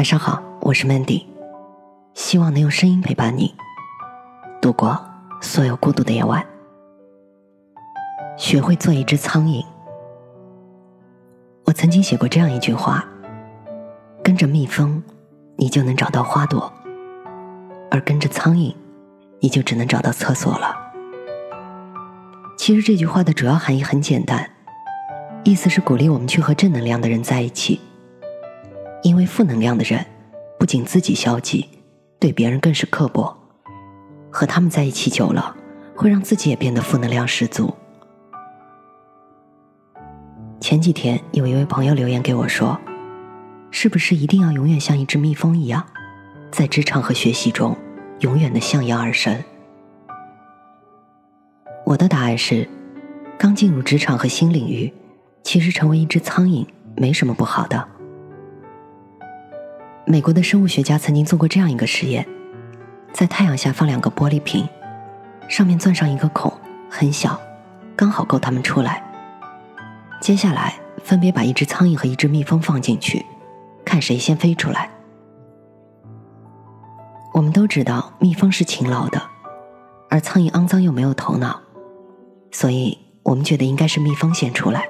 晚上好，我是 Mandy，希望能用声音陪伴你度过所有孤独的夜晚。学会做一只苍蝇。我曾经写过这样一句话：跟着蜜蜂，你就能找到花朵；而跟着苍蝇，你就只能找到厕所了。其实这句话的主要含义很简单，意思是鼓励我们去和正能量的人在一起。因为负能量的人，不仅自己消极，对别人更是刻薄。和他们在一起久了，会让自己也变得负能量十足。前几天有一位朋友留言给我说：“是不是一定要永远像一只蜜蜂一样，在职场和学习中永远的向阳而生？”我的答案是：刚进入职场和新领域，其实成为一只苍蝇没什么不好的。美国的生物学家曾经做过这样一个实验，在太阳下放两个玻璃瓶，上面钻上一个孔，很小，刚好够它们出来。接下来分别把一只苍蝇和一只蜜蜂放进去，看谁先飞出来。我们都知道蜜蜂是勤劳的，而苍蝇肮脏又没有头脑，所以我们觉得应该是蜜蜂先出来。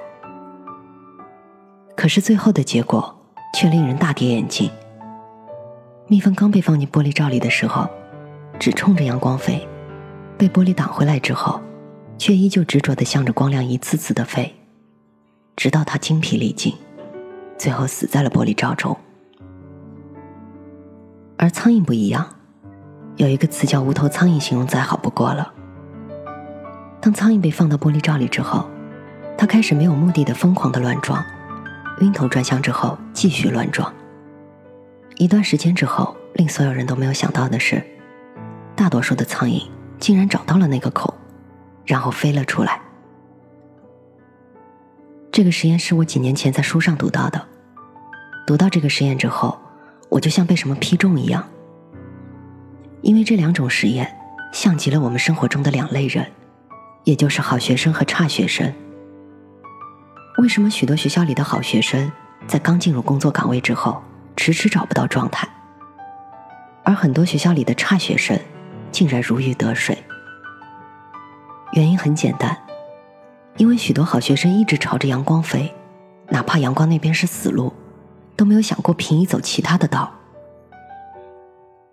可是最后的结果却令人大跌眼镜。蜜蜂刚被放进玻璃罩里的时候，只冲着阳光飞，被玻璃挡回来之后，却依旧执着地向着光亮一次次地飞，直到它精疲力尽，最后死在了玻璃罩中。而苍蝇不一样，有一个词叫“无头苍蝇”，形容再好不过了。当苍蝇被放到玻璃罩里之后，它开始没有目的的疯狂的乱撞，晕头转向之后继续乱撞。一段时间之后，令所有人都没有想到的是，大多数的苍蝇竟然找到了那个口，然后飞了出来。这个实验是我几年前在书上读到的。读到这个实验之后，我就像被什么劈中一样。因为这两种实验，像极了我们生活中的两类人，也就是好学生和差学生。为什么许多学校里的好学生在刚进入工作岗位之后？迟迟找不到状态，而很多学校里的差学生竟然如鱼得水。原因很简单，因为许多好学生一直朝着阳光飞，哪怕阳光那边是死路，都没有想过平移走其他的道。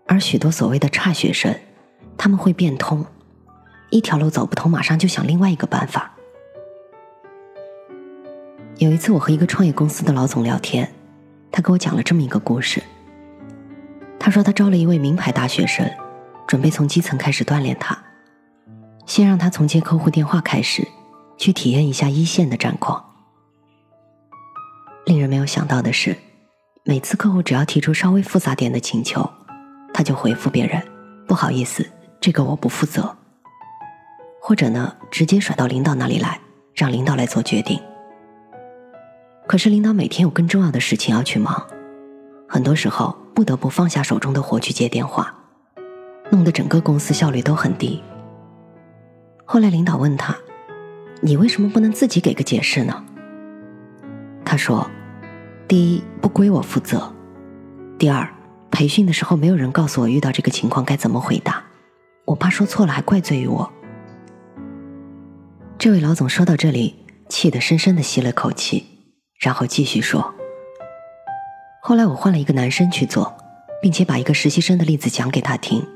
而许多所谓的差学生，他们会变通，一条路走不通，马上就想另外一个办法。有一次，我和一个创业公司的老总聊天。他给我讲了这么一个故事。他说他招了一位名牌大学生，准备从基层开始锻炼他，先让他从接客户电话开始，去体验一下一线的战况。令人没有想到的是，每次客户只要提出稍微复杂点的请求，他就回复别人：“不好意思，这个我不负责。”或者呢，直接甩到领导那里来，让领导来做决定。可是领导每天有更重要的事情要去忙，很多时候不得不放下手中的活去接电话，弄得整个公司效率都很低。后来领导问他：“你为什么不能自己给个解释呢？”他说：“第一，不归我负责；第二，培训的时候没有人告诉我遇到这个情况该怎么回答，我怕说错了还怪罪于我。”这位老总说到这里，气得深深的吸了口气。然后继续说。后来我换了一个男生去做，并且把一个实习生的例子讲给他听。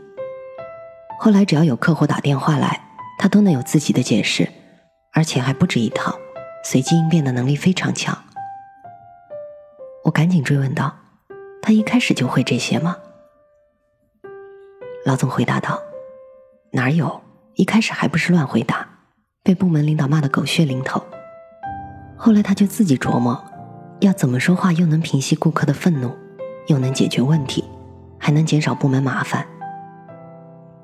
后来只要有客户打电话来，他都能有自己的解释，而且还不止一套，随机应变的能力非常强。我赶紧追问道：“他一开始就会这些吗？”老总回答道：“哪有？一开始还不是乱回答，被部门领导骂得狗血淋头。”后来他就自己琢磨，要怎么说话又能平息顾客的愤怒，又能解决问题，还能减少部门麻烦。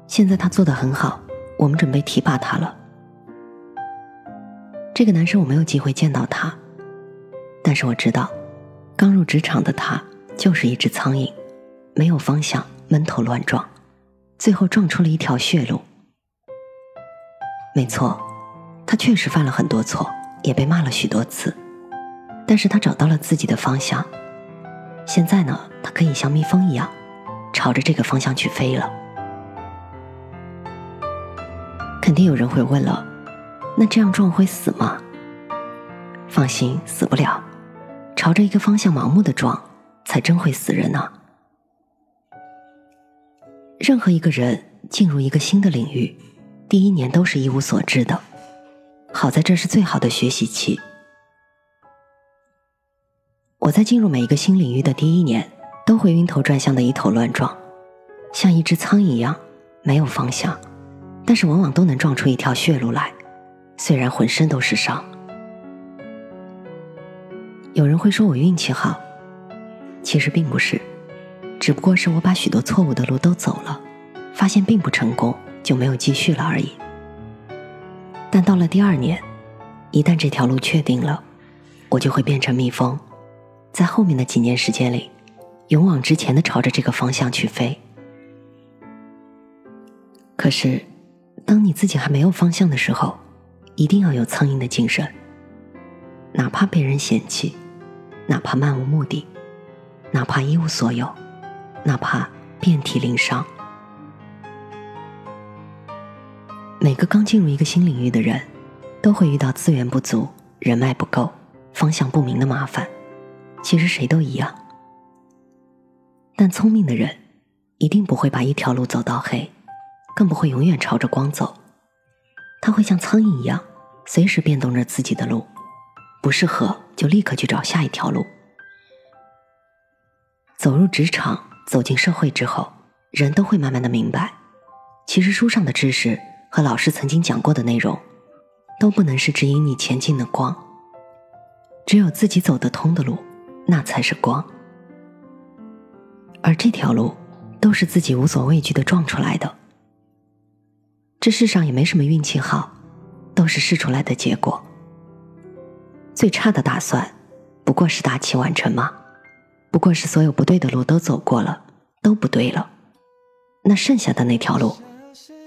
现在他做的很好，我们准备提拔他了。这个男生我没有机会见到他，但是我知道，刚入职场的他就是一只苍蝇，没有方向，闷头乱撞，最后撞出了一条血路。没错，他确实犯了很多错。也被骂了许多次，但是他找到了自己的方向。现在呢，他可以像蜜蜂一样，朝着这个方向去飞了。肯定有人会问了，那这样撞会死吗？放心，死不了。朝着一个方向盲目的撞，才真会死人呢。任何一个人进入一个新的领域，第一年都是一无所知的。好在这是最好的学习期。我在进入每一个新领域的第一年，都会晕头转向的一头乱撞，像一只苍蝇一样没有方向，但是往往都能撞出一条血路来，虽然浑身都是伤。有人会说我运气好，其实并不是，只不过是我把许多错误的路都走了，发现并不成功，就没有继续了而已。但到了第二年，一旦这条路确定了，我就会变成蜜蜂，在后面的几年时间里，勇往直前的朝着这个方向去飞。可是，当你自己还没有方向的时候，一定要有苍蝇的精神，哪怕被人嫌弃。哪怕漫无目的，哪怕一无所有，哪怕遍体鳞伤，每个刚进入一个新领域的人，都会遇到资源不足、人脉不够、方向不明的麻烦。其实谁都一样，但聪明的人一定不会把一条路走到黑，更不会永远朝着光走。他会像苍蝇一样，随时变动着自己的路。不适合就立刻去找下一条路。走入职场、走进社会之后，人都会慢慢的明白，其实书上的知识和老师曾经讲过的内容，都不能是指引你前进的光。只有自己走得通的路，那才是光。而这条路，都是自己无所畏惧的撞出来的。这世上也没什么运气好，都是试出来的结果。最差的打算，不过是大器晚成吗？不过是所有不对的路都走过了，都不对了，那剩下的那条路，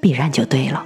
必然就对了。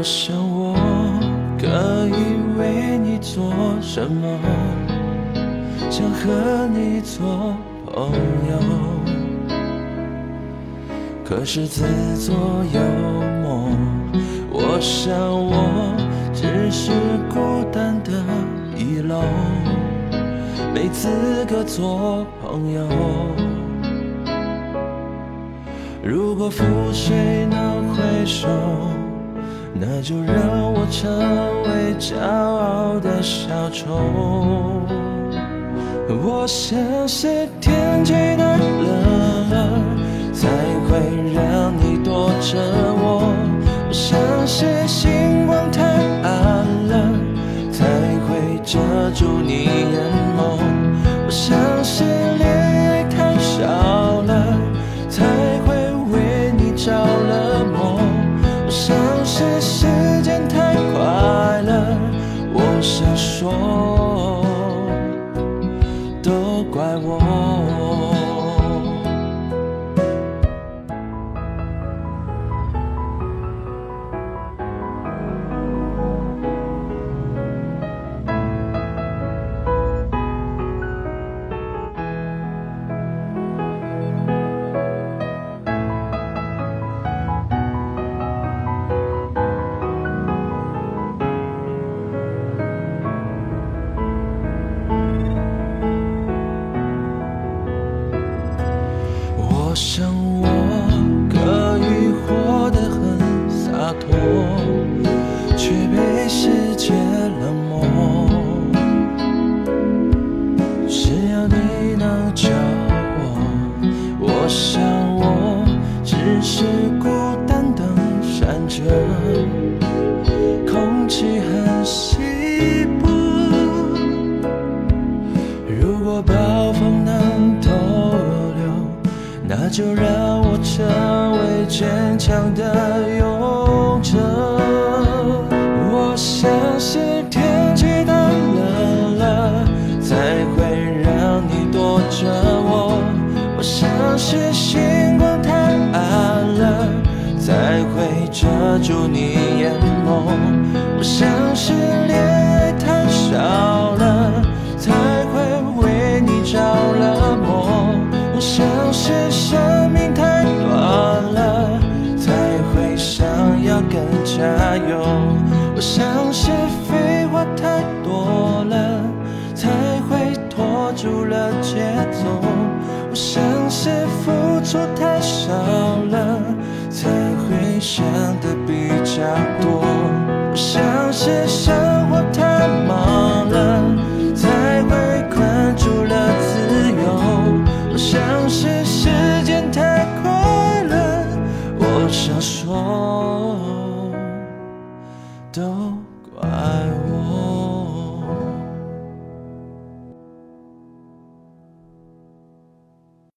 我想我可以为你做什么？想和你做朋友，可是自作幽默。我想我只是孤单的一楼，没资格做朋友。如果覆水能回首，那就让我成为骄傲的小丑。我像是天气太冷了，才会让你躲着我；我像是星光太暗了，才会遮住你眼眸；说。我想我可以活得很洒脱，却被世界冷漠。只要你能找我，我想我只是孤单的闪着，空气很稀薄。就让我成为坚强的勇者。我相信想得比较多。我是